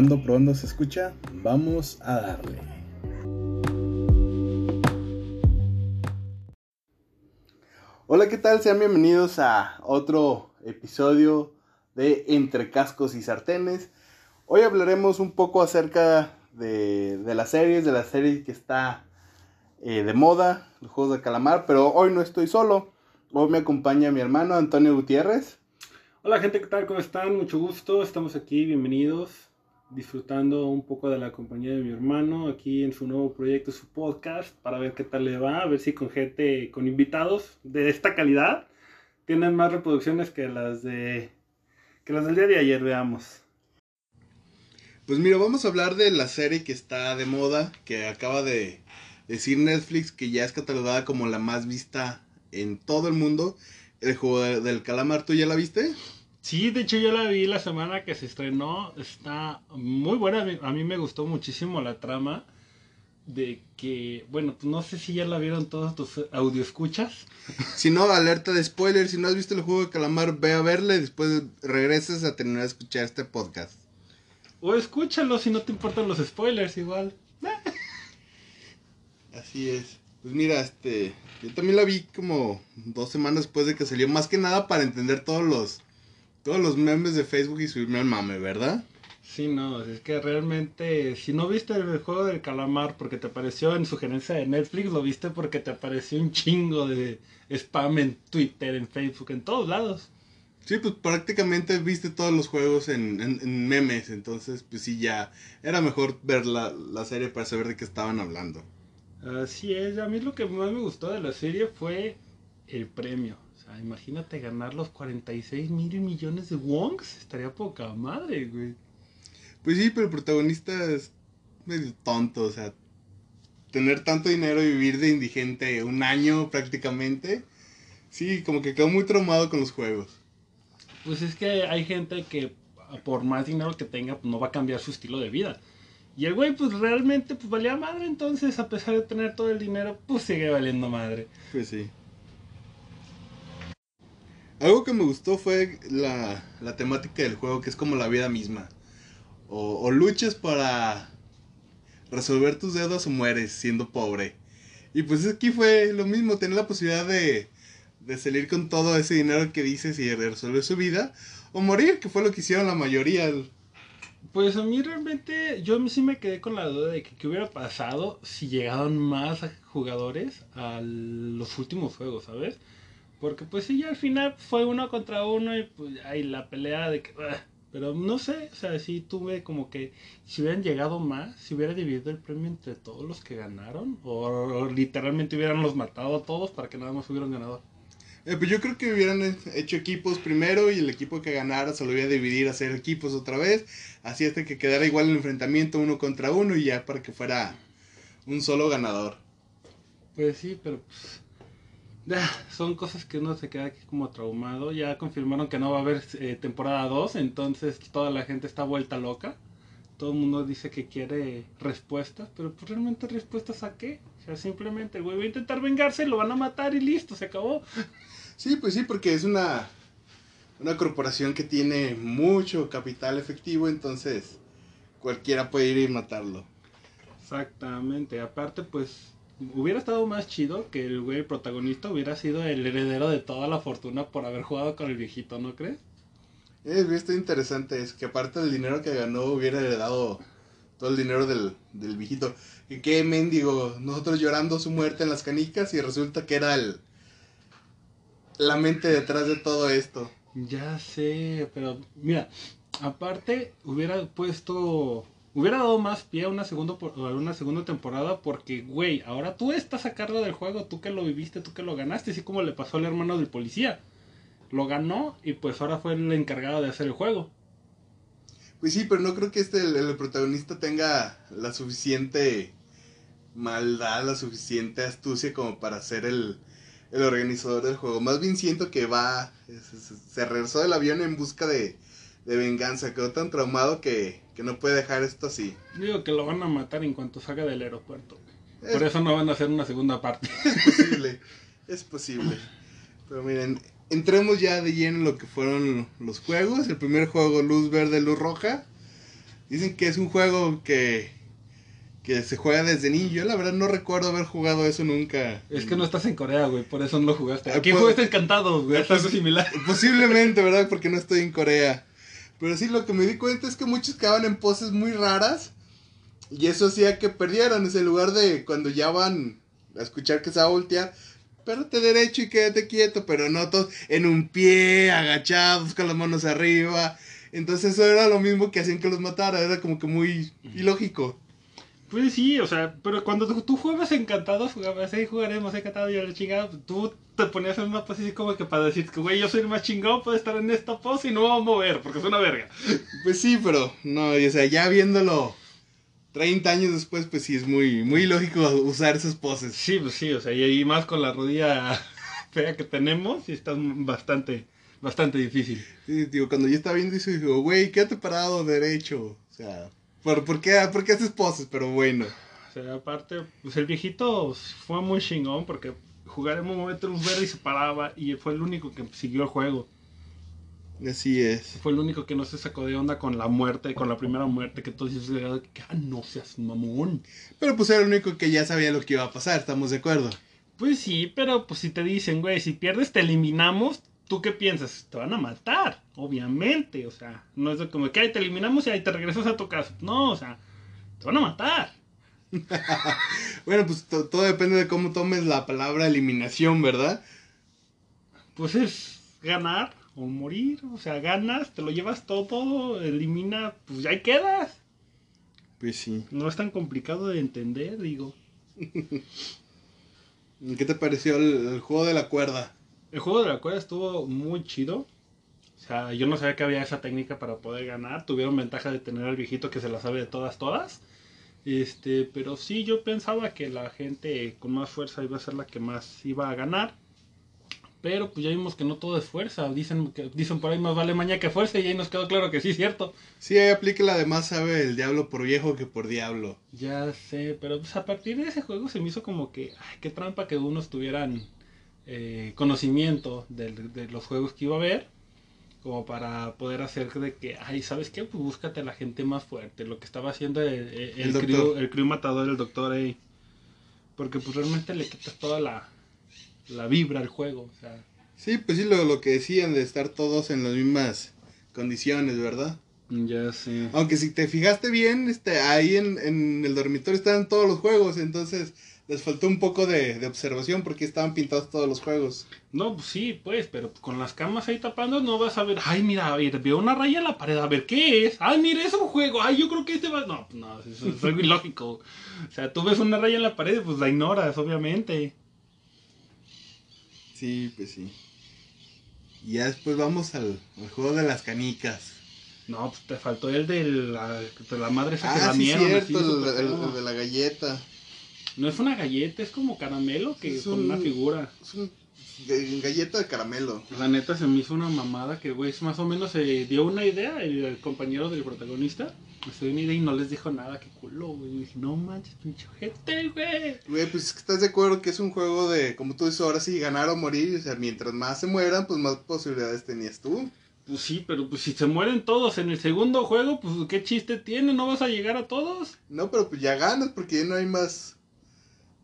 Probando, probando, se escucha. Vamos a darle. Hola, ¿qué tal? Sean bienvenidos a otro episodio de Entre Cascos y Sartenes. Hoy hablaremos un poco acerca de, las series, de la serie que está eh, de moda, los juegos de calamar, pero hoy no estoy solo. Hoy me acompaña mi hermano Antonio Gutiérrez. Hola gente, ¿qué tal? ¿Cómo están? Mucho gusto, estamos aquí, bienvenidos, disfrutando un poco de la compañía de mi hermano aquí en su nuevo proyecto, su podcast, para ver qué tal le va, a ver si con gente, con invitados de esta calidad, tienen más reproducciones que las de que las del día de ayer, veamos. Pues mira, vamos a hablar de la serie que está de moda, que acaba de decir Netflix, que ya es catalogada como la más vista en todo el mundo. El juego de- del calamar, ¿tú ya la viste? Sí, de hecho yo la vi la semana que se estrenó, está muy buena, a mí- me gustó muchísimo la trama de que, bueno, no sé si ya la vieron todos tus audio escuchas. Si no, alerta de spoiler. Si no has visto el juego de calamar, ve a verle. Después regreses a terminar de escuchar este podcast. O escúchalo si no te importan los spoilers igual. Así es. Pues mira, este. Yo también la vi como dos semanas después de que salió. Más que nada para entender todos los. Todos los memes de Facebook y subirme al mame, ¿verdad? Sí, no, es que realmente, si no viste el juego del calamar porque te apareció en sugerencia de Netflix, lo viste porque te apareció un chingo de spam en Twitter, en Facebook, en todos lados. Sí, pues prácticamente viste todos los juegos en, en- en memes. Entonces, pues sí, ya. Era mejor ver la, la serie para saber de qué estaban hablando. Así es, a mí lo que más me gustó de la serie fue el premio. Sea, imagínate ganar los 46 mil millones de wongs, estaría poca madre, güey. Pues sí, pero el protagonista es medio tonto, o sea, tener tanto dinero y vivir de indigente un año prácticamente, sí, como que quedó muy traumado con los juegos. Pues es que hay gente que por más dinero que tenga, pues no va a cambiar su estilo de vida. Y el güey, pues realmente, pues valía madre, entonces a pesar de tener todo el dinero, pues sigue valiendo madre. Pues sí. Algo que me gustó fue la, la temática del juego, que es como la vida misma. O, o luchas para resolver tus deudas o mueres siendo pobre. Y pues aquí fue lo mismo, tener la posibilidad de, de salir con todo ese dinero que dices y resolver su vida. O morir, que fue lo que hicieron la mayoría. Pues a mí realmente, yo sí me quedé con la duda de que qué hubiera pasado si llegaban más jugadores a los últimos juegos, ¿sabes? Porque pues sí, ya al final fue uno contra uno y pues hay la pelea de que... ah, Pero no sé, o sea, sí tuve como que si hubieran llegado más, si hubiera dividido el premio entre todos los que ganaron, o, o literalmente hubieran los matado a todos para que nada más hubieran ganador. Eh, pues yo creo que hubieran hecho equipos primero y el equipo que ganara se lo iba a dividir a hacer equipos otra vez. Así hasta que quedara igual el enfrentamiento uno contra uno y ya para que fuera un solo ganador. Pues sí, pero pues, son cosas que uno se queda aquí como traumado. Ya confirmaron que no va a haber eh, temporada 2, entonces toda la gente está vuelta loca. Todo el mundo dice que quiere respuestas, pero pues realmente respuestas a qué? O sea, simplemente el güey va a intentar vengarse, lo van a matar y listo, se acabó. Sí, pues sí, porque es una, una corporación que tiene mucho capital efectivo, entonces cualquiera puede ir y matarlo. Exactamente, aparte pues hubiera estado más chido que el güey protagonista hubiera sido el heredero de toda la fortuna por haber jugado con el viejito, ¿no crees? Es esto interesante, es que aparte del dinero que ganó hubiera heredado todo el dinero del, del viejito. Y qué mendigo, nosotros llorando su muerte en las canicas y resulta que era el la mente detrás de todo esto. Ya sé, pero mira, aparte hubiera puesto, hubiera dado más pie a una segunda, por- a una segunda temporada porque, güey, ahora tú estás a cargo del juego, tú que lo viviste, tú que lo ganaste, así como le pasó al hermano del policía. Lo ganó y pues ahora fue el encargado de hacer el juego. Pues sí, pero no creo que este el, el protagonista tenga la suficiente maldad, la suficiente astucia como para ser el, el organizador del juego. Más bien siento que va, se- se regresó del avión en busca de, de venganza. Quedó tan traumado que, que no puede dejar esto así. Digo que lo van a matar en cuanto salga del aeropuerto. Es, Por eso no van a hacer una segunda parte. es posible, es posible. Pero miren, entremos ya de lleno en lo que fueron los juegos. El primer juego, luz verde, luz roja. Dicen que es un juego que, que se juega desde niño. Yo la verdad no recuerdo haber jugado eso nunca. Es que no estás en Corea, güey, por eso no lo jugaste. Ah, Aquí pues- jugaste encantado, güey, algo similar. Posiblemente, ¿verdad? Porque no estoy en Corea. Pero sí, lo que me di cuenta es que muchos quedaban en poses muy raras. Y eso hacía que perdieran. Es en lugar de cuando ya van a escuchar que se va a voltear. Pérate derecho y quédate quieto. Pero no todos en un pie, agachados, con las manos arriba. Entonces eso era lo mismo que hacían que los matara. Era como que muy ilógico. Pues sí, o sea, pero cuando tú, tú juegas encantado, jugabas, hey, jugaremos encantado y a la chingada, tú te ponías en una pose así como que para decir que, güey, yo soy el más chingón, puedo estar en esta pose y no me voy a mover, porque es una verga. Pues sí, pero no, y, o sea, ya viéndolo 30 años después, pues sí es muy, muy ilógico usar esas poses. Sí, pues sí, o sea, y, y más con la rodilla fea que tenemos, y está bastante, bastante difícil. Sí, digo, cuando yo estaba viendo eso, digo, güey, quédate parado derecho. O sea, ¿por, por, qué, ¿por qué haces poses? Pero bueno. O sea, aparte, pues el viejito fue muy chingón porque jugar en un momento un verde y se paraba y fue el único que siguió el juego. Así es. Fue el único que no se sacó de onda con la muerte, con la primera muerte, que todos dices, que ah, no seas mamón. Pero pues era el único que ya sabía lo que iba a pasar, ¿estamos de acuerdo? Pues sí, pero pues si te dicen, güey, si pierdes te eliminamos, ¿tú qué piensas? Te van a matar, obviamente, o sea, no es como que ahí te eliminamos y ahí te regresas a tu casa. No, o sea, te van a matar. Bueno, pues to- todo depende de cómo tomes la palabra eliminación, ¿verdad? Pues es ganar o morir, o sea, ganas, te lo llevas todo, elimina, pues ya ahí quedas. Pues sí. No es tan complicado de entender, digo. ¿Qué te pareció el, el juego de la cuerda? El juego de la cuerda estuvo muy chido. O sea, yo no sabía que había esa técnica para poder ganar. Tuvieron ventaja de tener al viejito que se la sabe de todas, todas. Este, pero sí, yo pensaba que la gente con más fuerza iba a ser la que más iba a ganar. Pero pues ya vimos que no todo es fuerza. Dicen, que, dicen por ahí más vale maña que fuerza y ahí nos quedó claro que sí cierto. Sí, ahí aplica la de más sabe el diablo por viejo que por diablo. Ya sé, pero pues a partir de ese juego se me hizo como que, ay, qué trampa que unos tuvieran eh, conocimiento de, de los juegos que iba a haber, como para poder hacer de que, ay, ¿sabes qué? Pues búscate a la gente más fuerte, lo que estaba haciendo el, el, El el, crew, el crew matador, el doctor A. Porque pues realmente le quitas toda la, la vibra al juego, o sea, Sí, pues sí, lo, lo que decían de estar todos en las mismas condiciones, ¿verdad? ya sé. Aunque si te fijaste bien, este, ahí en, en el dormitorio estaban todos los juegos, entonces les faltó un poco de, de observación porque estaban pintados todos los juegos. No, pues sí, pues, pero con las camas ahí tapando no vas a ver, ay, mira, a ver, veo una raya en la pared, a ver, ¿qué es? Ay, mira, es un juego, ay, yo creo que este va... No, pues no, eso es algo ilógico. O sea, tú ves una raya en la pared, pues la ignoras, obviamente. Sí, pues sí. Y ya después vamos al, al juego de las canicas. No, pues te faltó el de la, de la madre esa que Ah, sí, lamieron, así, cierto, el de la galleta. No es una galleta, es como caramelo que Es con un- una figura. Es un ga- galleta de caramelo. La neta se me hizo una mamada que, güey, más o menos se dio una idea el, el compañero del protagonista. Se dio una idea y no les dijo nada, qué culo, güey. Dije, no manches, pinche gente, güey. Güey, pues estás de acuerdo que es un juego de, como tú dices, ahora sí, ganar o morir. O sea, mientras más se mueran, pues más posibilidades tenías tú. Pues sí, pero pues si se mueren todos en el segundo juego, pues qué chiste tiene, ¿no vas a llegar a todos? No, pero pues ya ganas porque ya no hay más,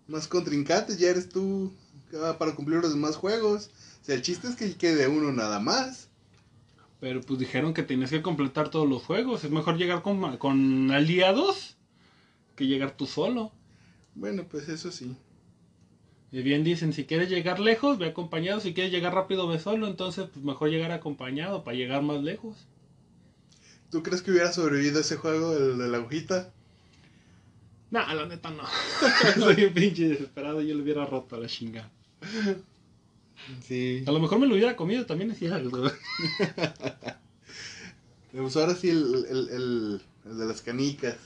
más contrincantes, ya eres tú ah, para cumplir los demás juegos. O sea, el chiste es que quede uno nada más. Pero pues dijeron que tenías que completar todos los juegos. Es mejor llegar con, con aliados que llegar tú solo. Bueno, pues eso sí. Y bien dicen, si quieres llegar lejos, ve acompañado. Si quieres llegar rápido, ve solo. Entonces, pues mejor llegar acompañado para llegar más lejos. ¿Tú crees que hubiera sobrevivido ese juego, el de la agujita? Nah, la neta no. Soy un pinche desesperado. Yo le hubiera roto a la chingada. Sí. A lo mejor me lo hubiera comido también. Es cierto. Pues ahora sí, el, el, el, el de las canicas.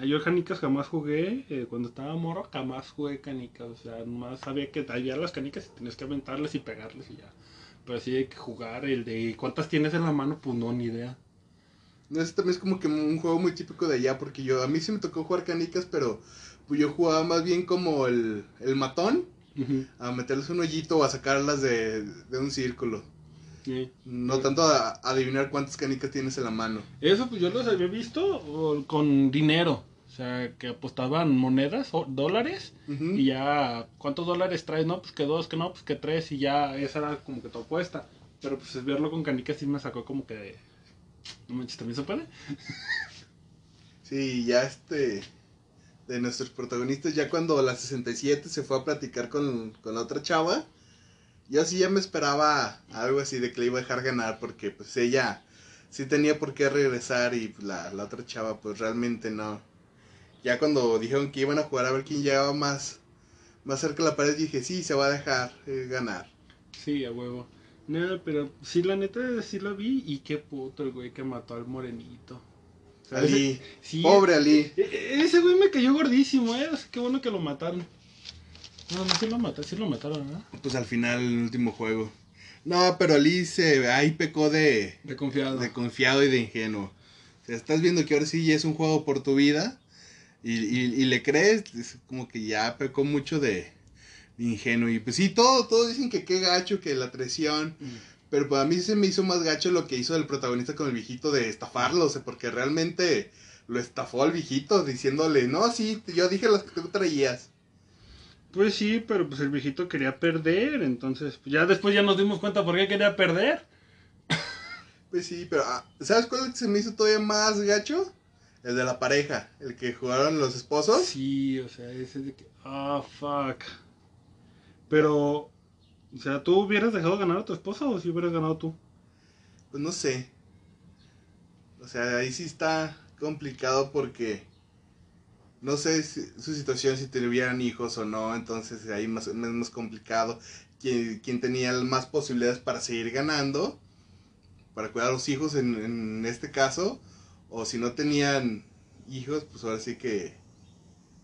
Ah, Yo canicas jamás jugué, eh, cuando estaba morro jamás jugué canicas, o sea, nomás sabía que había las canicas y tenías que aventarles y pegarles y ya. Pero sí hay que jugar, el de cuántas tienes en la mano, pues no, ni idea. No, ese también es como que un juego muy típico de allá, porque yo, a mí sí me tocó jugar canicas, pero pues yo jugaba más bien como el, el matón, a meterles un hoyito o a sacarlas de, de un círculo. Sí. No tanto a adivinar cuántas canicas tienes en la mano. Eso pues yo los había visto con dinero. O sea, que apostaban monedas o dólares y ya, ¿cuántos dólares traes? No, pues que dos, que no, pues que tres y ya esa era como que tu apuesta. Pero pues verlo con canicas sí me sacó como que de... No manches, ¿también se puede? Sí, ya este. De nuestros protagonistas, ya cuando la 67 se fue a platicar con, con la otra chava, yo sí ya me esperaba algo así de que le iba a dejar ganar, porque pues ella sí tenía por qué regresar y pues, la, la otra chava pues realmente no. Ya cuando dijeron que iban a jugar a ver quién llegaba más, más cerca de la pared, dije, sí, se va a dejar eh, ganar. Sí, a huevo. No, pero sí, la neta sí lo vi y qué puto el güey que mató al morenito. O sea, Ali, ese- sí, pobre Ali. e- e- Ese güey me cayó gordísimo, eh. O sea, qué bueno que lo mataron. No, no, sí lo mataron, sí lo mataron, ¿no? Pues al final, el último juego. No, pero Ali se ahí pecó de, De confiado. de confiado y de ingenuo. O sea, estás viendo que ahora sí ya es un juego por tu vida y, y- y le crees, es como que ya pecó mucho de ingenuo. Y pues sí, todo, todos dicen que qué gacho, que la traición. Mm. Pero para mí se me hizo más gacho lo que hizo el protagonista con el viejito de estafarlo, o sea, porque realmente lo estafó al viejito diciéndole, no, sí, yo dije las que tú traías. Pues sí, pero pues el viejito quería perder, entonces pues, ya después ya nos dimos cuenta por qué quería perder. Pues sí, pero ah, ¿sabes cuál se me hizo todavía más gacho? El de la pareja, el que jugaron los esposos. Sí, o sea, ese de que. Ah, fuck. Pero. O sea, ¿tú hubieras dejado ganar a tu esposa o si hubieras ganado tú? Pues no sé. O sea, ahí sí está complicado porque no sé si- su situación si tuvieran hijos o no, entonces ahí más, es más complicado. Quien, quien tenía más posibilidades para seguir ganando, para cuidar a los hijos en, en este caso, o si no tenían hijos, pues ahora sí que,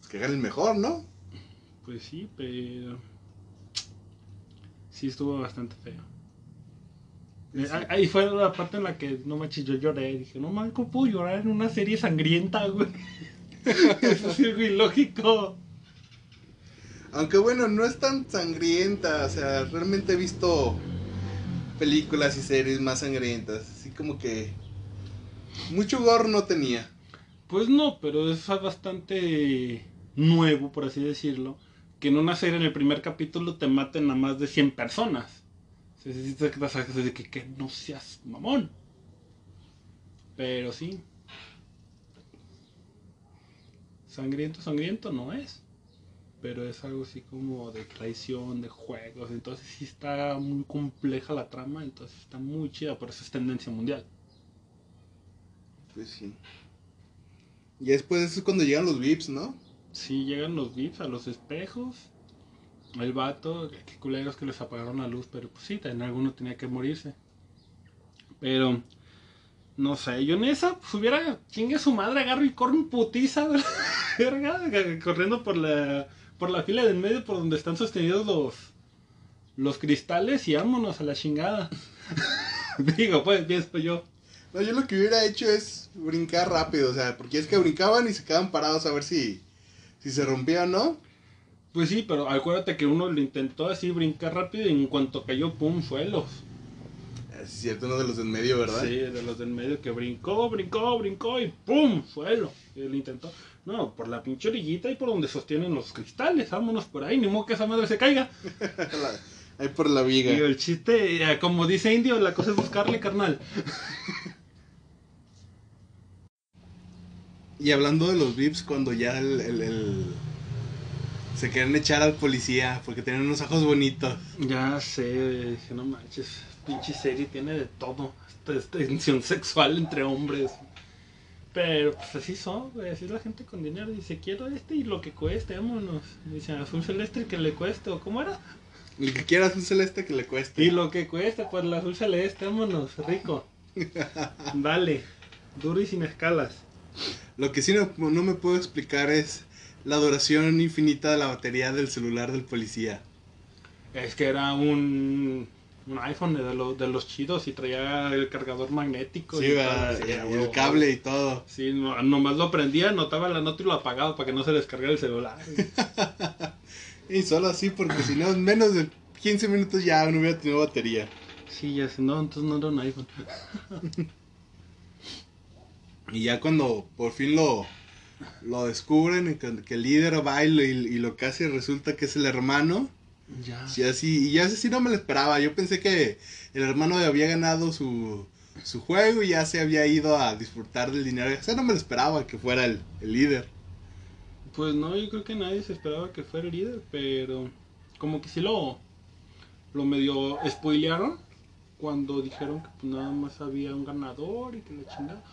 pues que ganen mejor, ¿no? Pues sí, pero. Sí, estuvo bastante feo. Eh, ah- Ahí fue la parte en la que no manches, yo lloré. Dije, no mames, ¿cómo puedo llorar en una serie sangrienta, güey? Eso es algo ilógico. Aunque bueno, no es tan sangrienta, o sea, realmente he visto películas y series más sangrientas, así como que mucho gore no tenía. Pues no, pero es bastante nuevo, por así decirlo, que en una serie en el primer capítulo te maten a más de 100 personas. O sea, sí te das a- de que, que no seas mamón. Pero sí. Sangriento, sangriento no es. Pero es algo así como de traición, de juegos. Entonces sí está muy compleja la trama. Entonces está muy chida. Por eso es tendencia mundial. Pues sí. Y después eso es cuando llegan los VIPs, ¿no? Sí, llegan los VIPs a los espejos. El vato, qué culeros que les apagaron la luz, pero pues sí, también alguno tenía que morirse. Pero, no sé, yo en esa, pues hubiera, chingue su madre, agarro y corro en putiza, verga, corriendo por la, por la fila de en medio, por donde están sostenidos los, los cristales y vámonos a la chingada. Digo, pues, pienso yo. No, yo lo que hubiera hecho es brincar rápido, o sea, porque es que brincaban y se quedaban parados a ver si, si se rompía o no. Pues sí, pero acuérdate que uno lo intentó así brincar rápido y en cuanto cayó, pum, suelos. Es cierto, uno de los de en medio, ¿verdad? Sí, de los del medio que brincó, brincó, brincó y ¡pum! Suelo. Y él intentó. No, por la pinche orillita y por donde sostienen los cristales. Vámonos por ahí, ni modo que esa madre se caiga. La- Ahí por la viga. Y el chiste, eh, como dice Indio, la cosa es buscarle, carnal. Y hablando de los VIPs, cuando ya el, el- el- se quieren echar al policía porque tienen unos ojos bonitos. Ya sé, dije, no manches, pinche serie tiene de todo. Esta tensión sexual entre hombres. Pero pues así son, güey, así es la gente con dinero. Dice, quiero este y lo que cueste, vámonos. Dice, azul celeste que le cueste, o cómo era. El que quiera un celeste que le cueste. Y lo que cueste, pues la azul celeste, vámonos, rico. Dale, duro y sin escalas. Lo que sí no, no me puedo explicar es la duración infinita de la batería del celular del policía. Es que era un, un iPhone de los, de los chidos y traía el cargador magnético. Sí, y ¿verdad? todo, Y el huevo. cable y todo. Sí, no- nomás lo prendía, notaba la nota y lo apagaba para que no se descargara el celular. Y solo así porque si no, en menos de 15 minutos ya no hubiera tenido batería. Sí, ya sé, no, entonces no era un iPhone. Y ya cuando por fin lo, lo descubren, y que, que el líder va y, lo- y lo que hace resulta que es el hermano. Ya. Sí, así, y ya así no me lo esperaba. Yo pensé que el hermano había ganado su, su juego y ya se había ido a disfrutar del dinero. O sea, no me lo esperaba que fuera el, el líder. Pues no, yo creo que nadie se esperaba que fuera el líder, pero como que sí lo, lo medio spoilearon cuando dijeron que pues nada más había un ganador y que la chingada.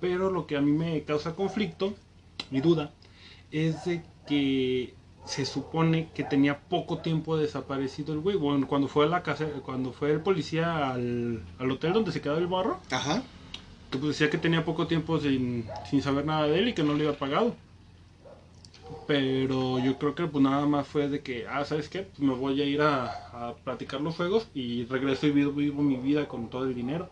Pero lo que a mí me causa conflicto y duda es de que se supone que tenía poco tiempo desaparecido el güey. Bueno, cuando fue a la casa, cuando fue el policía al, al hotel donde se quedaba el barro, Ajá. que pues decía que tenía poco tiempo sin, sin saber nada de él y que no le había pagado. Pero yo creo que pues nada más fue de que, ah, ¿sabes qué? Pues me voy a ir a, a platicar los juegos y regreso y vivo, vivo mi vida con todo el dinero.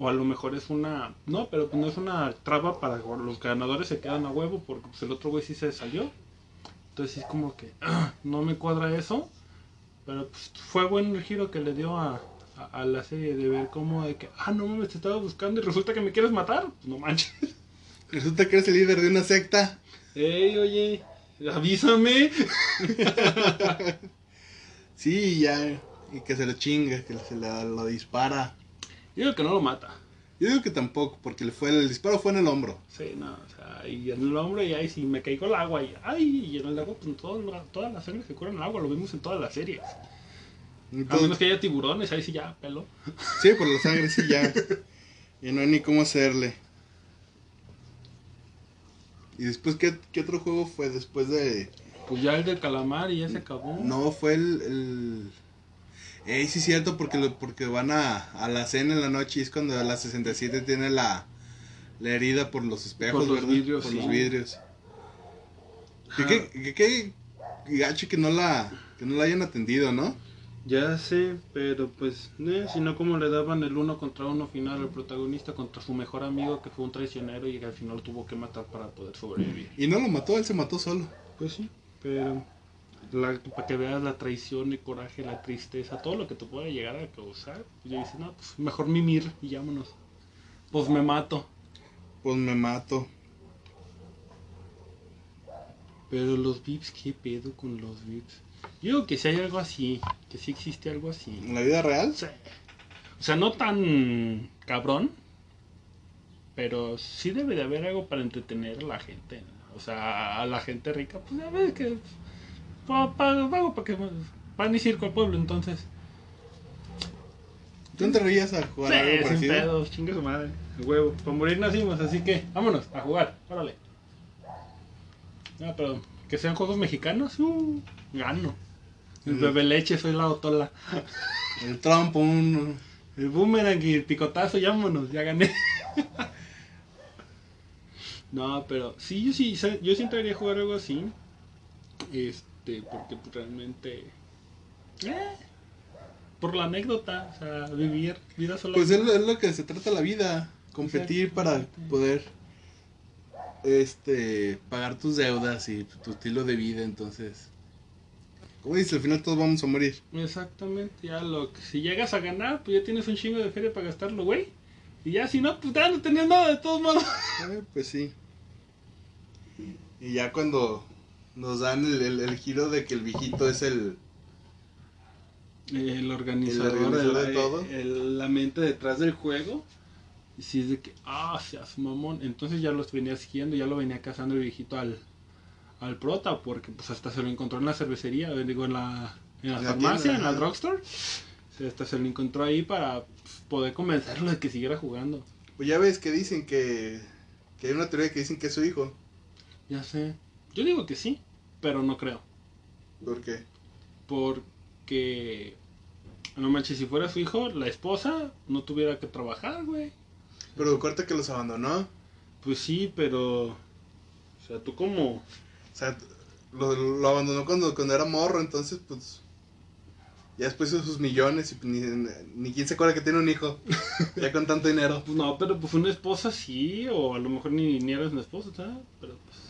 O a lo mejor es una... No, pero no es una traba para que los ganadores se quedan a huevo porque pues el otro güey sí se salió. Entonces es como que ah, no me cuadra eso. Pero pues fue bueno el giro que le dio a, a, a la serie de ver cómo de que, ah, no mames, te estaba buscando y resulta que me quieres matar. Pues no manches. Resulta que eres el líder de una secta. Ey, oye, avísame. Sí, ya. Y que se lo chinga, que se le- lo dispara. Yo digo que no lo mata. Yo digo que tampoco, porque le fue el disparo fue en el hombro. Sí, no, o sea, y en el hombro y ahí si me caigo el agua y ay, y en el agua pues todo, el- toda la sangre se cura en el agua, lo vimos en todas las series. A menos Entonces, que haya tiburones, ahí sí ya, pelo. sí, por la sangre sí ya. Y no hay ni cómo hacerle. Y después, ¿qué, qué otro juego fue después de...? Pues ya el del calamar y ya se acabó. No, fue el... el... Ey, sí es cierto, porque, lo- porque van a, a la cena en la noche y es cuando la 67 tiene la, la herida por los espejos, Por los ¿verdad? vidrios, por sí. los vidrios. Que, que- que gacho que no la que no la hayan atendido, ¿no? Ya sé, pero pues, eh, si no como le daban el uno contra uno final al protagonista contra su mejor amigo que fue un traicionero y que al final tuvo que matar para poder sobrevivir. Y no lo mató, él se mató solo. Pues sí, pero la- para que veas la traición, el coraje, la tristeza, todo lo que te puede llegar a causar, ya dices, no, pues mejor mimir y vámonos. Pues me mato. Pues me mato. Pero los VIPs, ¿qué pedo con los VIPs? Yo digo que si hay algo así, que sí existe algo así. ¿En la vida real? Sí. O sea, no tan cabrón, pero sí debe de haber algo para entretener a la gente. ¿no? O sea, a la gente rica, pues ya ves que pa- pa- algo para que van y circo al pueblo, entonces. ¿Tú reías a jugar algo Sí, sin parecido? pedos, chingue su madre. A huevo, para morir nacimos, así que vámonos a jugar, órale. No, pero que sean juegos mexicanos, uh, gano. El Mm. bebé leche, soy la otola. El trompo, un... El boomerang y el picotazo, ya vámonos, ya gané. no, pero sí, yo sí, yo sí entraría a jugar algo así. Este, porque pues, realmente. eh, por la anécdota, o sea, vivir vida sola. Pues es lo, es lo que se trata la vida. Competir para poder este pagar tus deudas y tu estilo de vida, entonces. Como dices, al final todos vamos a morir. Exactamente, ya lo que si llegas a ganar, pues ya tienes un chingo de feria para gastarlo, güey. Y ya si no, pues ya no tenías nada de todos modos. Eh, pues sí. Y ya cuando nos dan el, el- el giro de que el viejito es el... El organizador, El organizador el- de todo. el- la mente detrás del juego. Y si es de que, ah, seas mamón. Entonces ya los venía siguiendo, ya lo venía cazando el viejito al, al prota, porque pues hasta se lo encontró en la cervecería, digo, en la, en la farmacia, tienda, en la drugstore. Hasta se lo encontró ahí para pues, poder convencerlo de que siguiera jugando. Pues ya ves que dicen que... Que hay una teoría que dicen que es su hijo. Ya sé. Yo digo que sí, pero no creo. ¿Por qué? Porque, no manches, si fuera su hijo, la esposa no tuviera que trabajar, güey. Pero corta que los abandonó. Pues sí, pero. O sea, tú como. O sea, lo, lo abandonó cuando, cuando era morro, entonces pues... Ya después hizo sus millones y ni, ni quién se acuerda que tiene un hijo. ya con tanto dinero. Pues no, pero pues una esposa sí, o a lo mejor ni, ni eres una esposa, ¿sabes? Pero pues.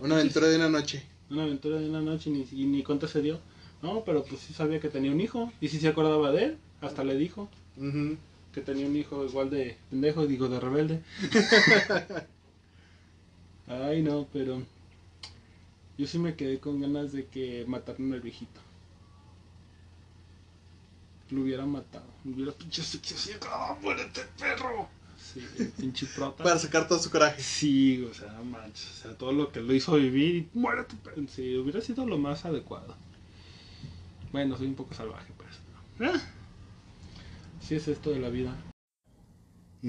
Una sí, aventura de una noche. Una aventura de una noche y ni, ni cuenta se dio. No, pero pues sí sabía que tenía un hijo. Y sí se acordaba de él. Hasta le dijo que tenía un hijo igual de pendejo, digo, de rebelde. Ay, no, pero yo sí me quedé con ganas de que mataran al viejito. Lo hubiera matado. Lo hubiera pinche así, ¡ah, muérete, perro! Sí, el pinche prota. Para sacar todo su coraje. Sí, o sea, no manches, o sea, todo lo que lo hizo vivir y muérete. Sí, hubiera sido lo más adecuado. Bueno, soy un poco salvaje, pues. pero, Así es esto de la vida.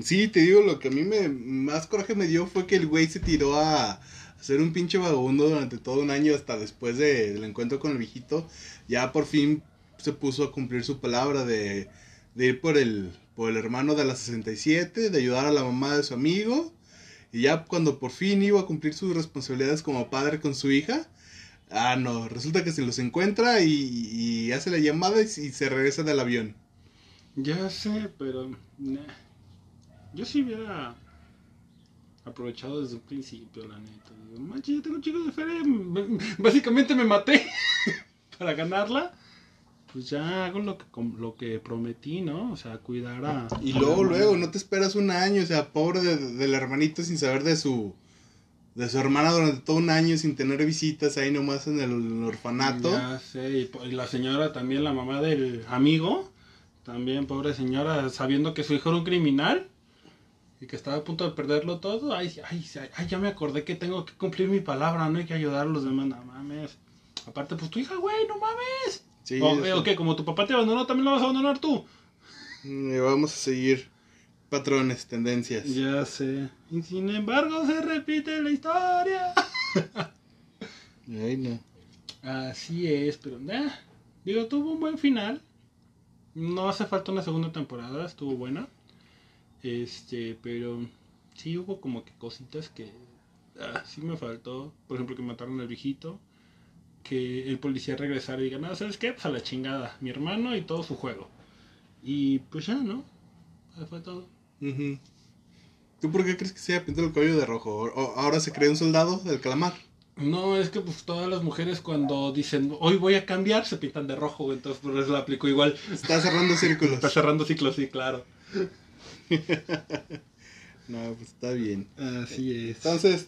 Sí, te digo, lo que a mí me más coraje me dio fue que el güey se tiró a ser un pinche vagabundo durante todo un año hasta después de- del encuentro con el viejito. Ya por fin se puso a cumplir su palabra de, de ir por el, por el hermano de la 67, de ayudar a la mamá de su amigo. Y ya cuando por fin iba a cumplir sus responsabilidades como padre con su hija, ah no, resulta que se los encuentra y, y hace la llamada y, se regresa del avión. Ya sé, pero nah. yo sí hubiera aprovechado desde un principio, la neta. Digo, manches, yo tengo chicos de feria, básicamente me maté para ganarla. Pues ya hago lo que lo que prometí, ¿no? O sea, cuidar a Y luego, luego, no te esperas un año, o sea, pobre de- del hermanito sin saber de su de su hermana durante todo un año sin tener visitas ahí nomás en el orfanato. Ya sé, y, y la señora también, la mamá del amigo, también, pobre señora, sabiendo que su hijo era un criminal y que estaba a punto de perderlo todo, ay, ay, ay, ay, ya me acordé que tengo que cumplir mi palabra, no hay que ayudar a los demás, no mames. Aparte, pues tu hija, güey, no mames. Sí, o, eso. eh, ok, como tu papá te abandonó, también lo vas a abandonar tú. Mm, vamos a seguir patrones, tendencias. Ya sé. Y sin embargo, se repite la historia. Ay, no. Así es, pero eh, digo, tuvo un buen final. No hace falta una segunda temporada, estuvo buena. Este, pero sí hubo como que cositas que ah, sí me faltó. Por ejemplo, que mataron al viejito. Que el policía regresara y diga, no, ¿sabes qué? Pues a la chingada. Mi hermano y todo su juego. Y pues ya, ¿no? Fue todo. ¿Tú por qué crees que se haya pintado el cabello de rojo? O- ahora se cree un soldado del calamar. No, es que pues todas las mujeres cuando dicen, hoy voy a cambiar, se pintan de rojo. Entonces por eso la aplico igual. Está cerrando círculos. Está cerrando ciclos, sí, claro. No, pues está bien. Así es. Entonces,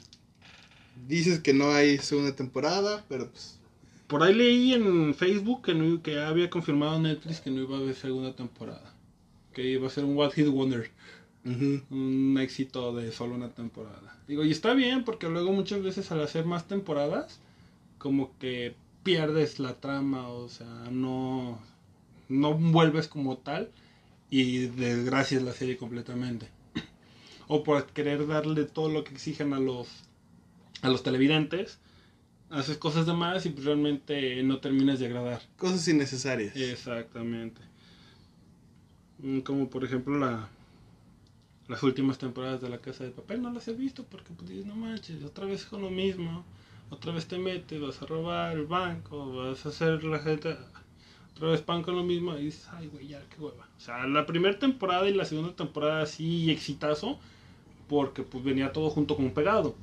dices que no hay segunda temporada, pero pues Por ahí leí en Facebook que, no, que había confirmado Netflix que no iba a haber segunda temporada. Que iba a ser un What Hit Wonder. Un éxito de solo una temporada. Digo, y está bien porque luego muchas veces al hacer más temporadas, como que pierdes la trama, o sea, no, no vuelves como tal y desgracias la serie completamente. O por querer darle todo lo que exigen a los, a los televidentes, haces cosas de más y pues realmente no terminas de agradar. cosas innecesarias. Exactamente. Mm, Como por ejemplo la las últimas temporadas de La Casa de Papel no las he visto porque pues dices, no manches, otra vez con lo mismo, otra vez te metes, vas a robar el banco, vas a hacer la gente, otra vez pan con lo mismo y dices, ay güey, ya, qué hueva. O sea, la primera temporada y la segunda temporada sí exitazo porque pues venía todo junto con pegado.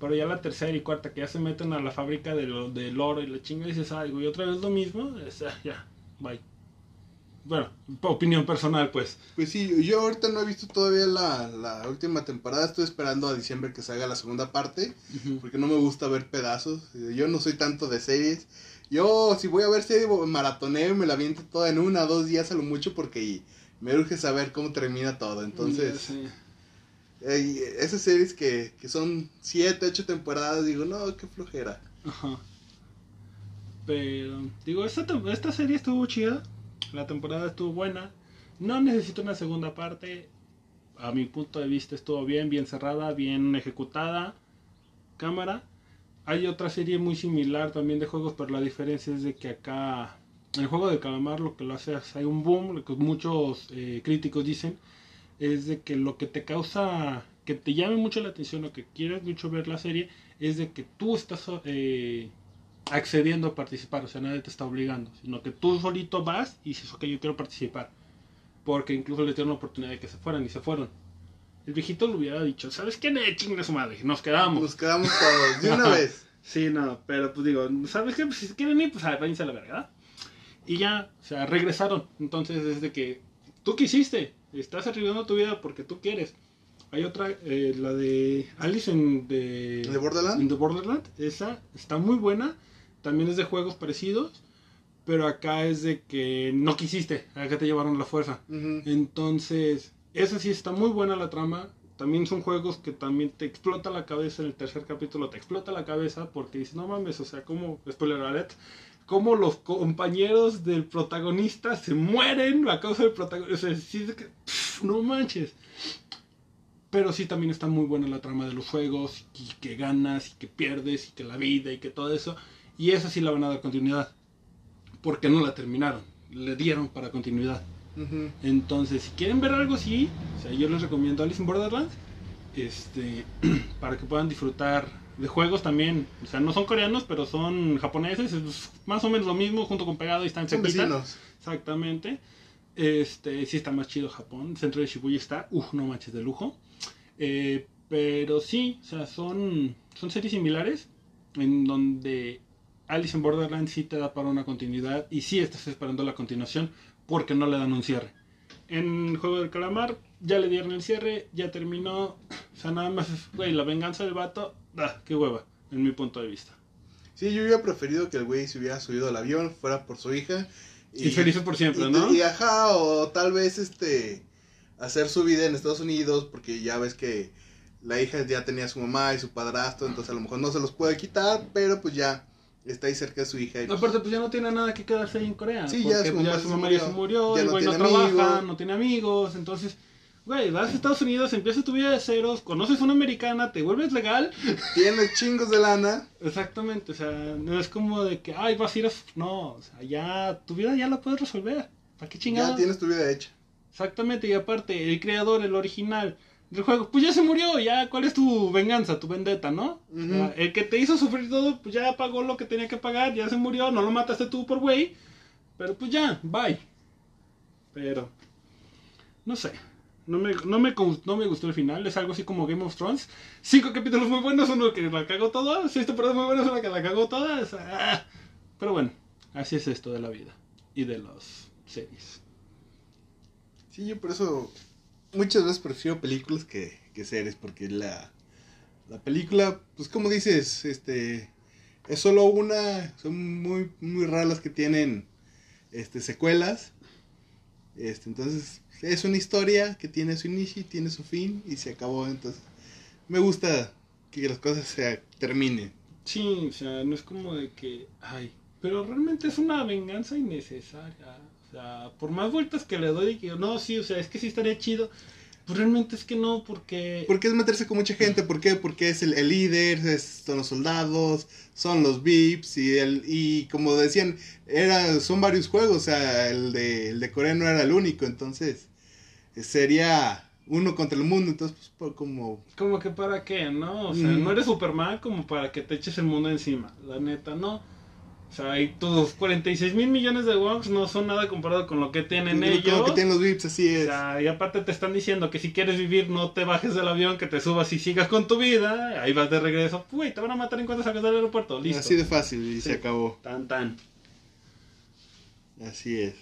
Pero ya la tercera y cuarta que ya se meten a la fábrica del, del oro y la chinga dices, ay güey, otra vez lo mismo, es, ah, ya, bye. Bueno, opinión personal pues. Pues sí, yo ahorita no he visto todavía la, la última temporada, estoy esperando a diciembre que salga la segunda parte, porque no me gusta ver pedazos, yo no soy tanto de series, yo si voy a ver serie maratoneo y me la viento toda en una o dos días a lo mucho porque me urge saber cómo termina todo, entonces. Esas series que, que son siete, ocho temporadas, digo, no, qué flojera. Pero, digo, esta, esta serie estuvo chida. La temporada estuvo buena. No necesito una segunda parte. A mi punto de vista estuvo bien, bien cerrada, bien ejecutada. Cámara. Hay otra serie muy similar también de juegos, pero la diferencia es de que acá, en el juego del calamar, lo que lo hace es, hay un boom, lo que muchos eh, críticos dicen, es de que lo que te causa, que te llame mucho la atención o que quieras mucho ver la serie, es de que tú estás eh, accediendo a participar, o sea, nadie te está obligando, sino que tú solito vas y dices, ok, yo quiero participar. Porque incluso le dieron la oportunidad de que se fueran y se fueron. El viejito le hubiera dicho, ¿sabes qué? Ne, chingue su madre, nos quedamos. Nos quedamos todos de una vez. Sí, no, pero pues digo, ¿sabes qué? Pues si quieren ir, pues a la verga. ¿verdad? Y ya, o sea, regresaron. Entonces, desde que tú quisiste, estás arriesgando tu vida porque tú quieres. Hay otra, eh, la de Alice en the, ¿De Borderland? in the Borderland. Esa está muy buena. También es de juegos parecidos. Pero acá es de que no quisiste. Acá te llevaron la fuerza. Entonces, esa sí está muy buena la trama. También son juegos que también te explota la cabeza en el tercer capítulo, te explota la cabeza porque dices, no mames, o sea, como, spoiler alert, como los compañeros del protagonista se mueren a causa del protagonista. O sea, sí es que, pff, no manches. Pero sí también está muy buena la trama de los juegos, y que ganas, y que pierdes, y que la vida, y que todo eso. Y esa sí la van a dar continuidad. Porque no la terminaron, le dieron para continuidad. Ujú. Entonces, si quieren ver algo así, o sea, yo les recomiendo Alice in Borderlands, este, para que puedan disfrutar de juegos también. O sea, no son coreanos, pero son japoneses, es más o menos lo mismo, junto con Pegado y están Son cerquita. vecinos. Exactamente. Este, sí está más chido Japón. El centro de Shibuya está, uff, no manches de lujo. Eh, pero sí, o sea, son, son series similares en donde Alice in Borderlands sí te da para una continuidad y sí estás esperando la continuación porque no le dan un cierre. En Juego del Calamar ya le dieron el cierre, ya terminó. O sea, nada más es, güey, la venganza del vato, ah, qué hueva, en mi punto de vista. Sí, yo hubiera preferido que el güey se hubiera subido al avión, fuera por su hija. Y, felices por siempre, y- ¿no? Y ajá, o tal vez este hacer su vida en Estados Unidos, porque ya ves que la hija ya tenía a su mamá y su padrastro, entonces a lo mejor no se los puede quitar, pero pues ya está ahí cerca de su hija. y, pues, Aparte, pues ya no tiene nada que quedarse ahí en Corea. Sí, porque, ya su mamá su se mamá ya murió. se murió, Ya el no güey no, trabaja, amigos. no tiene amigos. Entonces, güey, vas a Estados Unidos, empiezas tu vida de ceros, conoces una americana, te vuelves legal. Tiene chingos de lana. Exactamente, o sea, no es como de que, ay, vas a ir a. No, o sea, ya, tu vida ya la puedes resolver. ¿Para qué Ya chingados? tienes tu vida hecha. Exactamente, y aparte, el creador, el original del juego, pues ya se murió, ya, ¿cuál es tu venganza, tu vendetta, no? O sea, Ujú. el que te hizo sufrir todo, pues ya pagó lo que tenía que pagar, ya se murió, no lo mataste tú por güey, pero pues ya, bye. Pero, no sé, no me, no, me, no me gustó el final, es algo así como Game of Thrones. Cinco capítulos muy buenos, uno que la cagó toda, seis temporadas muy buenas, una que la cagó toda. ah. Pero bueno, así es esto de la vida y de las series. Sí, yo por eso muchas veces prefiero películas que, que series, porque la, la película, pues como dices, este es solo una, son muy, muy raras que tienen este, secuelas. Este, entonces, es una historia que tiene su inicio y tiene su fin y se acabó. Entonces, me gusta que las cosas se terminen. Sí, o sea, no es como de que, ay, pero realmente es una venganza innecesaria. O sea, por más vueltas que le doy, que no, sí, o sea, es que sí estaría chido. Pues realmente es que no, porque... Porque es meterse con mucha gente, ¿por qué? Porque es el, el líder, es- son los soldados, son los VIPs y el y como decían, era son varios juegos, o sea, el de el de Corea no era el único, entonces eh, sería uno contra el mundo, entonces pues por como Como que para qué, ¿no? O sea, Mm. no eres Superman como para que te eches el mundo encima. La neta, no. O sea, y tus 46 mil millones de wonks no son nada comparado con lo que tienen ellos. que tienen los VIPs, así O es. sea, y aparte te están diciendo que si quieres vivir no te bajes del avión, que te subas y sigas con tu vida. Ahí vas de regreso. Uy, te van a matar en cuanto salgas del aeropuerto. Listo. Así de fácil y Sí. se acabó. Tan, tan. Así es.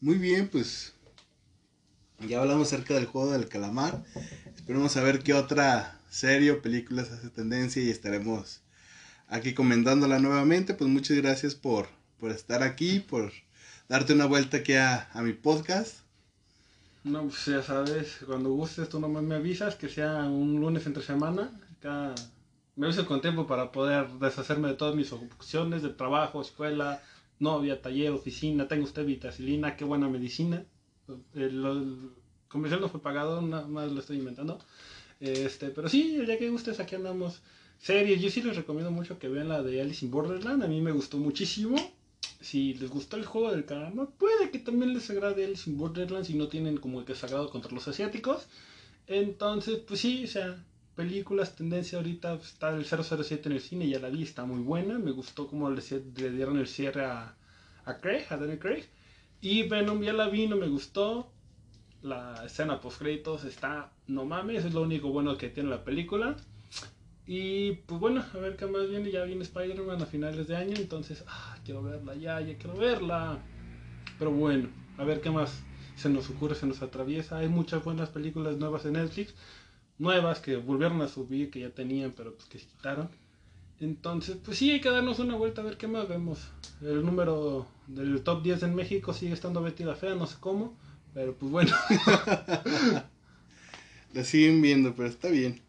Muy bien, pues ya hablamos acerca del juego del calamar. Esperemos a ver qué otra serie o películas hace tendencia y estaremos aquí comentándola nuevamente. Pues muchas gracias por, por estar aquí, por darte una vuelta aquí a, a mi podcast. No, pues ya sabes, cuando gustes tú nomás me avisas que sea un lunes entre semana. Acá me avisas con tiempo para poder deshacerme de todas mis opciones de trabajo, escuela, novia, taller, oficina. Tengo usted vitacilina, qué buena medicina. El, el comercial no fue pagado, nada más lo estoy inventando. Este, pero sí, el día que gustes, aquí andamos. Series, yo sí les recomiendo mucho que vean la de Alice in Borderland. A mí me gustó muchísimo. Si les gustó el juego del calamar, puede que también les agrade Alice in Borderland si no tienen como el que sagrado contra los asiáticos. Entonces, pues sí, o sea, películas, tendencia ahorita pues, está el 007 en el cine, ya la vi, está muy buena. Me gustó como le dieron el cierre a, a Craig, a Daniel Craig. Y Venom ya la vi, no me gustó. La escena post créditos está, no mames, es lo único bueno que tiene la película. Y pues bueno, a ver qué más viene. Ya viene Spider-Man a finales de año. Entonces, ah, quiero verla ya, ya quiero verla. Pero bueno, a ver qué más se nos ocurre, se nos atraviesa. Hay muchas buenas películas nuevas en Netflix. Nuevas que volvieron a subir, que ya tenían, pero pues que se quitaron. Entonces, pues sí, hay que darnos una vuelta a ver qué más vemos. El número del top 10 en México sigue estando Betty la Fea, no sé cómo. Pero pues bueno. la siguen viendo, pero está bien.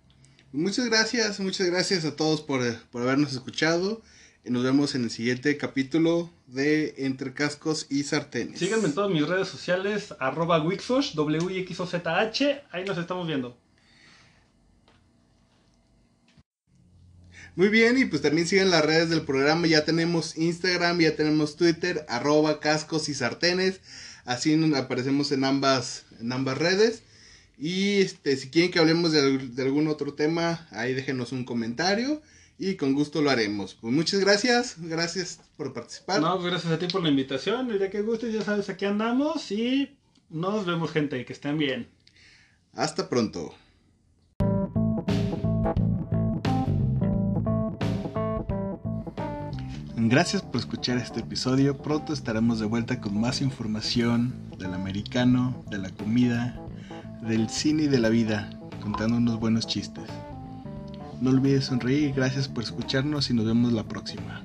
Muchas gracias, muchas gracias a todos por, por habernos escuchado. Y nos vemos en el siguiente capítulo de Entre Cascos y Sartenes. Síganme en todas mis redes sociales, arroba Wixosh, w i x o z h ahí nos estamos viendo. Muy bien, y pues también sigan las redes del programa, ya tenemos Instagram, ya tenemos Twitter, arroba cascos y sartenes, así aparecemos en ambas, en ambas redes. Y este, si quieren que hablemos de, algún otro tema, ahí déjenos un comentario y con gusto lo haremos. Pues muchas gracias, gracias por participar. No, gracias a ti por la invitación, el día que gustes ya sabes aquí andamos y nos vemos gente, que estén bien. Hasta pronto. Gracias por escuchar este episodio. Pronto estaremos de vuelta con más información del americano, de la comida, del cine y de la vida, contando unos buenos chistes. No olvides sonreír, gracias por escucharnos y nos vemos la próxima.